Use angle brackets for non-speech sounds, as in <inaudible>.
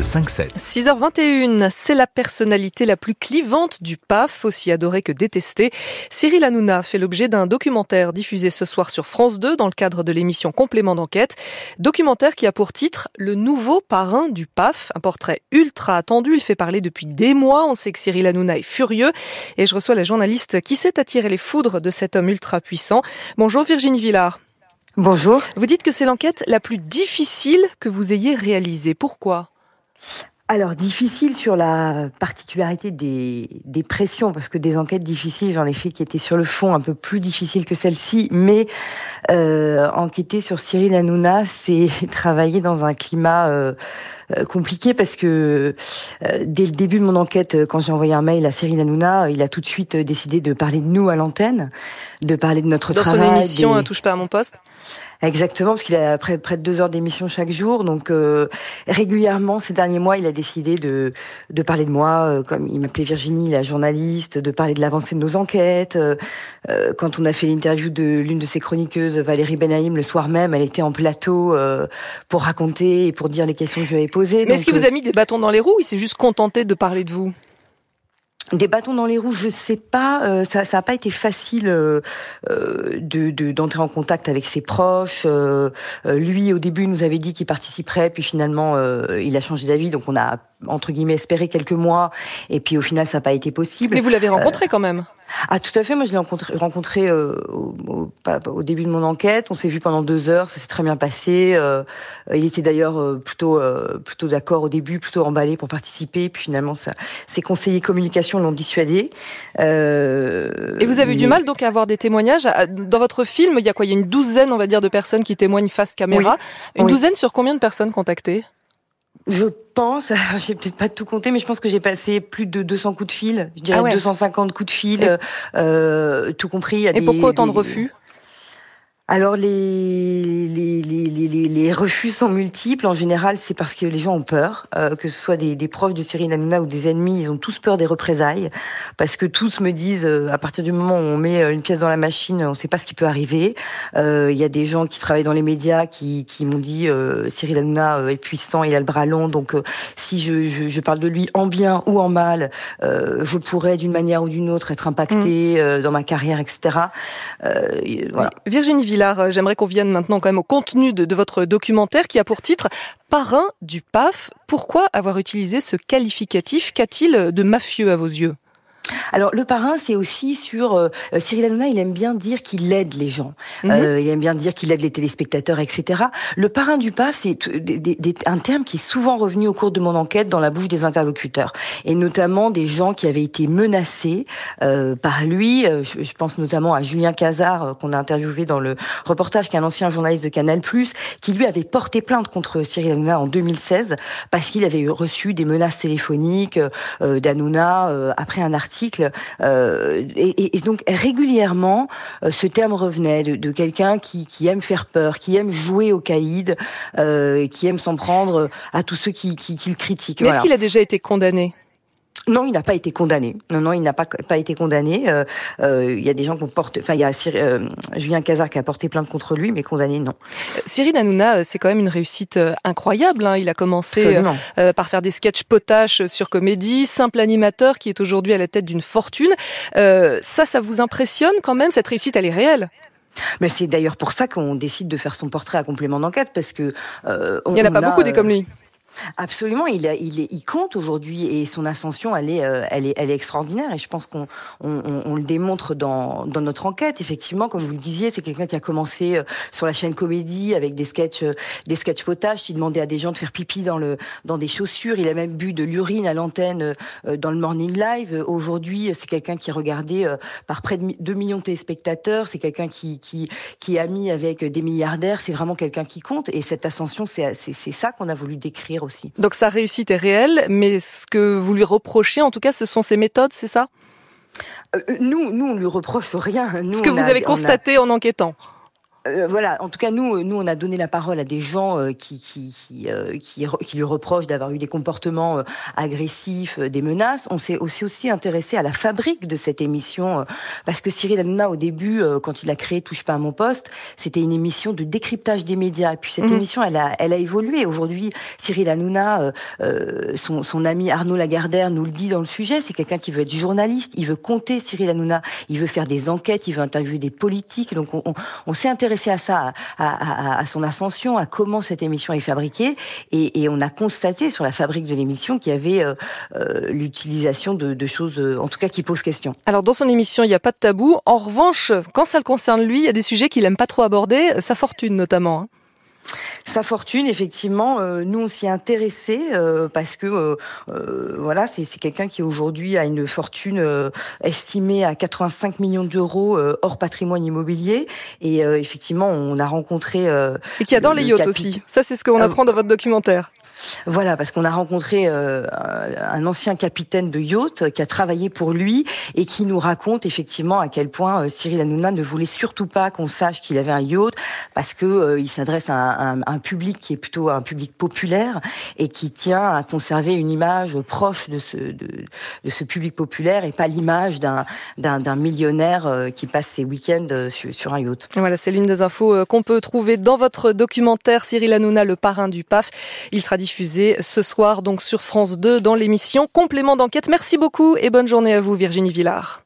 5-7. 6h21, c'est la personnalité la plus clivante du PAF, aussi adorée que détestée. Cyril Hanouna fait l'objet d'un documentaire diffusé ce soir sur France 2 dans le cadre de l'émission Complément d'enquête. Documentaire qui a pour titre Le nouveau parrain du PAF, un portrait ultra attendu. Il fait parler depuis des mois. On sait que Cyril Hanouna est furieux et je reçois la journaliste qui sait attirer les foudres de cet homme ultra puissant. Bonjour Virginie Villard. Bonjour. Vous dites que c'est l'enquête la plus difficile que vous ayez réalisée. Pourquoi? Alors, difficile sur la particularité des, pressions, parce que des enquêtes difficiles, j'en ai fait qui étaient sur le fond un peu plus difficiles que celle-ci, mais euh, enquêter sur Cyril Hanouna, c'est <laughs> travailler dans un climat euh, compliqué parce que euh, dès le début de mon enquête, quand j'ai envoyé un mail à Cyril Hanouna, il a tout de suite décidé de parler de nous à l'antenne, de parler de notre travail. Dans son émission des... Touche pas à mon poste Exactement, parce qu'il a près, près de deux heures d'émission chaque jour. Donc euh, régulièrement, ces derniers mois, il a décidé de, de parler de moi, euh, comme il m'appelait Virginie, la journaliste, de parler de l'avancée de nos enquêtes. Euh, quand on a fait l'interview de l'une de ses chroniqueuses, Valérie Benaïm, le soir même, elle était en plateau pour raconter et pour dire les questions que je lui avais posées. Mais est-ce qu'il vous a mis des bâtons dans les roues ou il s'est juste contenté de parler de vous? Des bâtons dans les roues, je sais pas. Euh, ça, ça a pas été facile euh, euh de d'entrer en contact avec ses proches. Euh, lui, au début, nous avait dit qu'il participerait, puis finalement, il a changé d'avis. Donc, on a entre guillemets espéré quelques mois, et puis au final, ça n'a pas été possible. Mais vous l'avez rencontré quand même? Ah tout à fait, moi je l'ai rencontré, rencontré euh, au, au, début de mon enquête, on s'est vu pendant deux heures, ça s'est très bien passé. Euh, il était d'ailleurs euh, plutôt euh, plutôt d'accord au début, plutôt emballé pour participer, puis finalement ça, ses conseillers communication l'ont dissuadé. Et vous avez eu du mal donc à avoir des témoignages? Dans votre film, il y a quoi? Il y a une douzaine, on va dire, de personnes qui témoignent face caméra. Une douzaine sur combien de personnes contactées? Je pense, <laughs> j'ai peut-être pas tout compté, mais je pense que j'ai passé plus de 200 coups de fil, je dirais 250 coups de fil, euh, tout compris. Et pourquoi autant de refus? Alors les, les, les, les, refus sont multiples. En général, c'est parce que les gens ont peur, euh, que ce soit des, des, proches de Cyril Hanouna ou des ennemis, ils ont tous peur des représailles, parce que tous me disent, euh, à partir du moment où on met euh, une pièce dans la machine, on ne sait pas ce qui peut arriver. Il y a des gens qui travaillent dans les médias qui, qui m'ont dit, Cyril Hanouna est puissant, il a le bras long, donc si je, je, je, parle de lui en bien ou en mal, je pourrais d'une manière ou d'une autre être impacté mmh. dans ma carrière, etc. voilà. Virginie euh, j'aimerais qu'on vienne maintenant quand même au contenu de, de votre documentaire qui a pour titre Parrain du PAF. Pourquoi avoir utilisé ce qualificatif? Qu'a-t-il de mafieux à vos yeux? Alors le parrain, c'est aussi sur euh, Cyril Hanouna. Il aime bien dire qu'il aide les gens. Mhm. euh, il aime bien dire qu'il aide les téléspectateurs, etc. Le parrain du PAF, c'est un terme qui est souvent revenu au cours de mon enquête dans la bouche des interlocuteurs, et notamment des gens qui avaient été menacés euh, par lui. Euh, je, je, pense notamment à Julien Cazard euh, qu'on a interviewé dans le reportage, qui est un ancien journaliste de Canal+, qui lui avait porté plainte contre Cyril Hanouna en 2016 parce qu'il avait reçu des menaces téléphoniques euh, d'Hanouna après un article euh, et, donc régulièrement, euh, ce terme revenait de, quelqu'un qui, aime faire peur, qui aime jouer au caïd, euh, qui aime s'en prendre à tous ceux qui, le critiquent. Mais est-ce qu'il a déjà été condamné? Non, il n'a pas été condamné. Non, non, il n'a pas pas été condamné. Euh, euh, il y a des gens qui ont porté, enfin, il y a euh, Julien Cazard qui a porté plainte contre lui, mais condamné non. Cyril Hanouna, c'est quand même une réussite incroyable. Hein. Il a commencé par faire des sketchs potaches sur comédie, simple animateur qui est aujourd'hui à la tête d'une fortune. ça, ça vous impressionne quand même Cette réussite, elle est réelle? Mais c'est d'ailleurs pour ça qu'on décide de faire son portrait à complément d'enquête, parce que euh, il n'y en a pas beaucoup des comme lui. Absolument, il, compte aujourd'hui et son ascension, elle est, euh, extraordinaire et je pense qu'on on, on, le démontre dans, notre enquête. Effectivement, comme vous le disiez, c'est quelqu'un qui a commencé euh, sur la chaîne comédie avec des sketchs, euh, des sketchs potaches. Il demandait à des gens de faire pipi dans le, dans des chaussures. Il a même bu de l'urine à l'antenne dans le Morning Live. Aujourd'hui, c'est quelqu'un qui est regardé par près de 2 millions de téléspectateurs. C'est quelqu'un qui, qui est ami avec des milliardaires. C'est vraiment quelqu'un qui compte et cette ascension, c'est ça qu'on a voulu décrire donc sa réussite est réelle, mais ce que vous lui reprochez, en tout cas, ce sont ses méthodes, c'est ça? Euh, Nous, nous, on lui reproche rien. ce que vous avez constaté en enquêtant. Euh, voilà, en tout cas nous, nous on a donné la parole à des gens euh, qui qui qui, euh, qui, qui, lui reprochent d'avoir eu des comportements agressifs, des menaces. On s'est aussi aussi intéressé à la fabrique de cette émission parce que Cyril Hanouna au début, quand il a créé Touche pas à mon poste, c'était une émission de décryptage des médias. Et puis cette mmh. émission, elle a elle a évolué. Aujourd'hui, Cyril Hanouna, son son ami Arnaud Lagardère nous le dit dans le sujet, c'est quelqu'un qui veut être journaliste, il veut compter Cyril Hanouna, il veut faire des enquêtes, il veut interviewer des politiques. Donc on, on, on s'est intéressé à ça, à, son ascension, à comment cette émission est fabriquée, et, on a constaté sur la fabrique de l'émission qu'il y avait euh, euh, l'utilisation de, choses, euh, en tout cas, qui posent question. Alors dans son émission, il n'y a pas de tabou. En revanche, quand ça le concerne lui, il y a des sujets qu'il aime pas trop aborder, sa fortune notamment. Hein. Sa fortune, effectivement, euh, nous on s'y est intéressé euh, parce que euh, voilà, c'est quelqu'un qui aujourd'hui a une fortune estimée à 85 millions d'euros hors patrimoine immobilier. Et effectivement, on a rencontré et qui adore les yachts aussi. Ça, c'est ce qu'on apprend dans votre documentaire. Voilà, parce qu'on a rencontré euh, un ancien capitaine de yacht qui a travaillé pour lui et qui nous raconte effectivement à quel point euh, Cyril Hanouna ne voulait surtout pas qu'on sache qu'il avait un yacht parce que euh, il s'adresse à un, public qui est plutôt un public populaire et qui tient à conserver une image proche de ce de, ce public populaire et pas l'image d'un d'un millionnaire qui passe ses week-ends sur, sur un yacht. Voilà, c'est l'une des infos qu'on peut trouver dans votre documentaire Cyril Hanouna, le parrain du PAF. Il sera diffusé ce soir donc sur France 2 dans l'émission Complément d'enquête. Merci beaucoup et bonne journée à vous Virginie Villard.